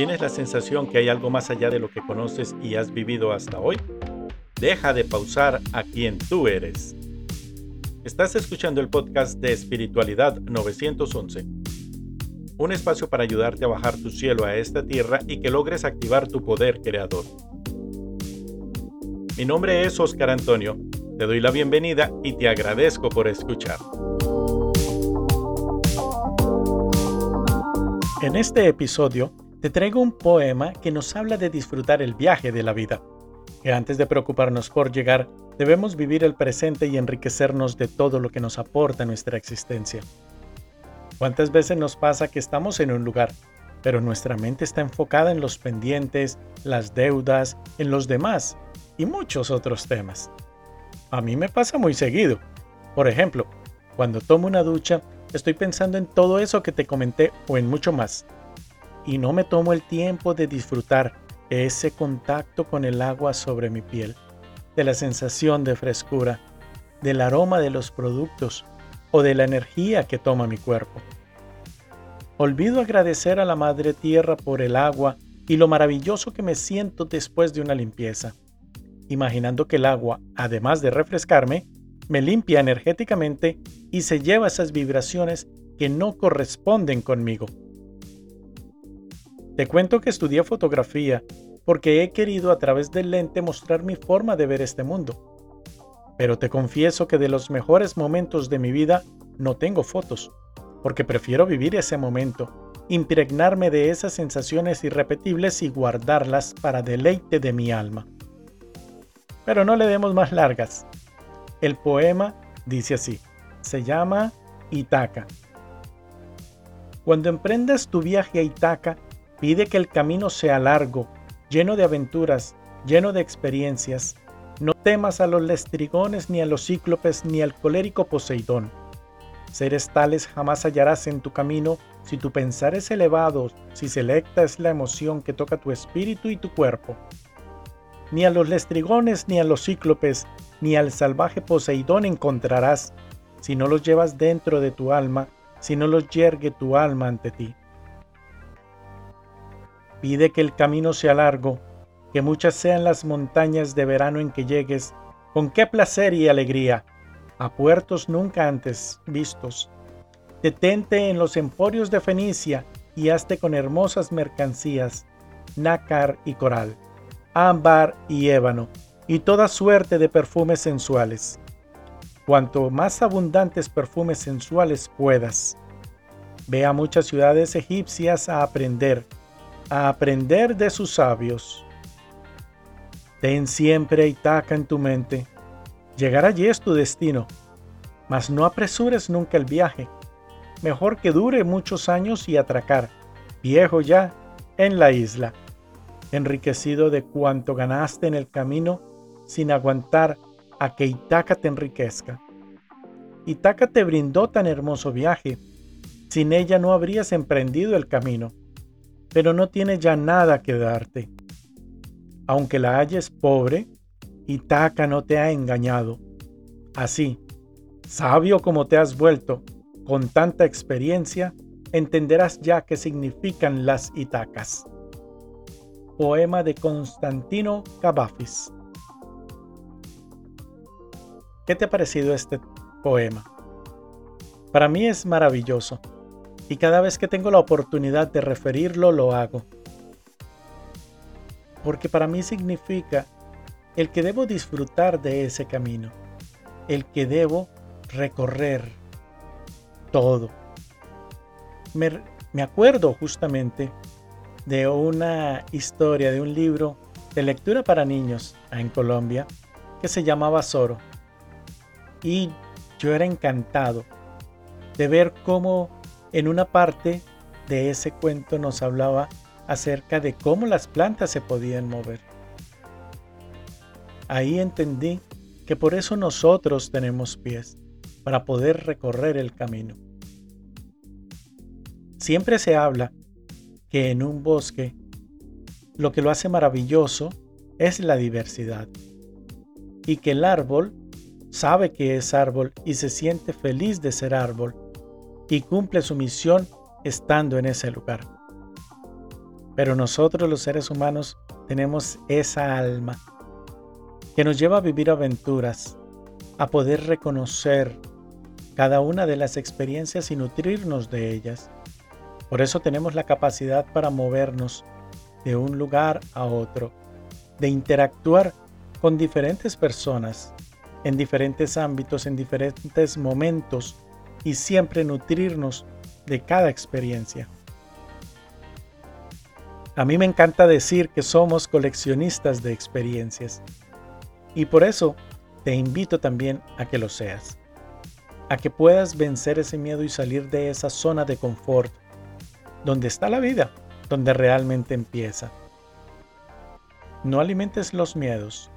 ¿Tienes la sensación que hay algo más allá de lo que conoces y has vivido hasta hoy? Deja de pausar a quien tú eres. Estás escuchando el podcast de Espiritualidad 911, un espacio para ayudarte a bajar tu cielo a esta tierra y que logres activar tu poder creador. Mi nombre es Oscar Antonio, te doy la bienvenida y te agradezco por escuchar. En este episodio te traigo un poema que nos habla de disfrutar el viaje de la vida, que antes de preocuparnos por llegar, debemos vivir el presente y enriquecernos de todo lo que nos aporta nuestra existencia. ¿Cuántas veces nos pasa que estamos en un lugar, pero nuestra mente está enfocada en los pendientes, las deudas, en los demás y muchos otros temas? A mí me pasa muy seguido. Por ejemplo, cuando tomo una ducha, Estoy pensando en todo eso que te comenté o en mucho más. Y no me tomo el tiempo de disfrutar ese contacto con el agua sobre mi piel, de la sensación de frescura, del aroma de los productos o de la energía que toma mi cuerpo. Olvido agradecer a la Madre Tierra por el agua y lo maravilloso que me siento después de una limpieza, imaginando que el agua, además de refrescarme, me limpia energéticamente y se lleva esas vibraciones que no corresponden conmigo. Te cuento que estudié fotografía porque he querido a través del lente mostrar mi forma de ver este mundo. Pero te confieso que de los mejores momentos de mi vida no tengo fotos, porque prefiero vivir ese momento, impregnarme de esas sensaciones irrepetibles y guardarlas para deleite de mi alma. Pero no le demos más largas. El poema dice así, se llama Itaca. Cuando emprendas tu viaje a Itaca, pide que el camino sea largo, lleno de aventuras, lleno de experiencias. No temas a los lestrigones, ni a los cíclopes, ni al colérico Poseidón. Seres tales jamás hallarás en tu camino si tu pensar es elevado, si selecta es la emoción que toca tu espíritu y tu cuerpo. Ni a los lestrigones, ni a los cíclopes, ni al salvaje Poseidón encontrarás, si no los llevas dentro de tu alma, si no los yergue tu alma ante ti. Pide que el camino sea largo, que muchas sean las montañas de verano en que llegues, con qué placer y alegría, a puertos nunca antes vistos. Detente en los emporios de Fenicia y hazte con hermosas mercancías, nácar y coral, ámbar y ébano, y toda suerte de perfumes sensuales. Cuanto más abundantes perfumes sensuales puedas. Ve a muchas ciudades egipcias a aprender, a aprender de sus sabios. Ten siempre Itaca en tu mente. Llegar allí es tu destino, mas no apresures nunca el viaje. Mejor que dure muchos años y atracar, viejo ya, en la isla, enriquecido de cuanto ganaste en el camino sin aguantar a que Itaca te enriquezca. Itaca te brindó tan hermoso viaje, sin ella no habrías emprendido el camino, pero no tiene ya nada que darte. Aunque la halles pobre, Itaca no te ha engañado. Así, sabio como te has vuelto, con tanta experiencia, entenderás ya qué significan las Itacas. Poema de Constantino Cavafis. ¿Qué te ha parecido este poema? Para mí es maravilloso y cada vez que tengo la oportunidad de referirlo lo hago. Porque para mí significa el que debo disfrutar de ese camino, el que debo recorrer todo. Me, acuerdo justamente de una historia, de un libro de lectura para niños en Colombia que se llamaba Zoro y yo era encantado de ver cómo en una parte de ese cuento nos hablaba acerca de cómo las plantas se podían mover. Ahí entendí que por eso nosotros tenemos pies, para poder recorrer el camino. Siempre se habla que en un bosque lo que lo hace maravilloso es la diversidad y que el árbol sabe que es árbol y se siente feliz de ser árbol y cumple su misión estando en ese lugar. Pero nosotros los seres humanos tenemos esa alma que nos lleva a vivir aventuras, a poder reconocer cada una de las experiencias y nutrirnos de ellas. Por eso tenemos la capacidad para movernos de un lugar a otro, de interactuar con diferentes personas, en diferentes ámbitos, en diferentes momentos y siempre nutrirnos de cada experiencia. A mí me encanta decir que somos coleccionistas de experiencias y por eso te invito también a que lo seas, a que puedas vencer ese miedo y salir de esa zona de confort donde está la vida, donde realmente empieza. No alimentes los miedos,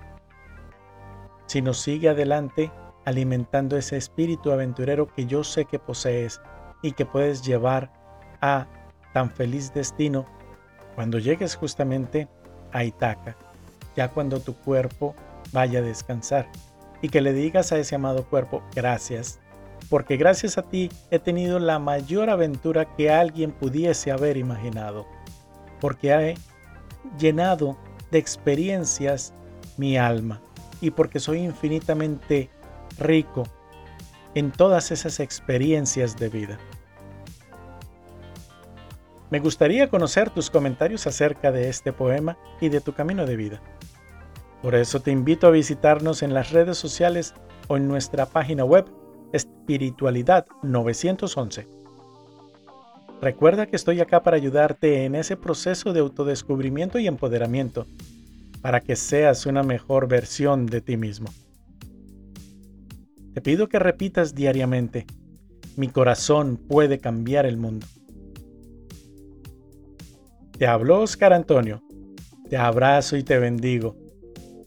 sino sigue adelante alimentando ese espíritu aventurero que yo sé que posees y que puedes llevar a tan feliz destino. Cuando llegues justamente a Itaca, ya cuando tu cuerpo vaya a descansar. Y que le digas a ese amado cuerpo gracias, porque gracias a ti he tenido la mayor aventura que alguien pudiese haber imaginado, porque he llenado de experiencias mi alma y porque soy infinitamente rico en todas esas experiencias de vida. Me gustaría conocer tus comentarios acerca de este poema y de tu camino de vida. Por eso te invito a visitarnos en las redes sociales o en nuestra página web Espiritualidad 911. Recuerda que estoy acá para ayudarte en ese proceso de autodescubrimiento y empoderamiento, para que seas una mejor versión de ti mismo. Te pido que repitas diariamente, mi corazón puede cambiar el mundo. Te habló Oscar Antonio, te abrazo y te bendigo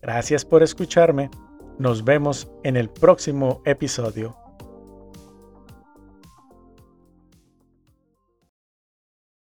Gracias por escucharme. Nos vemos en el próximo episodio.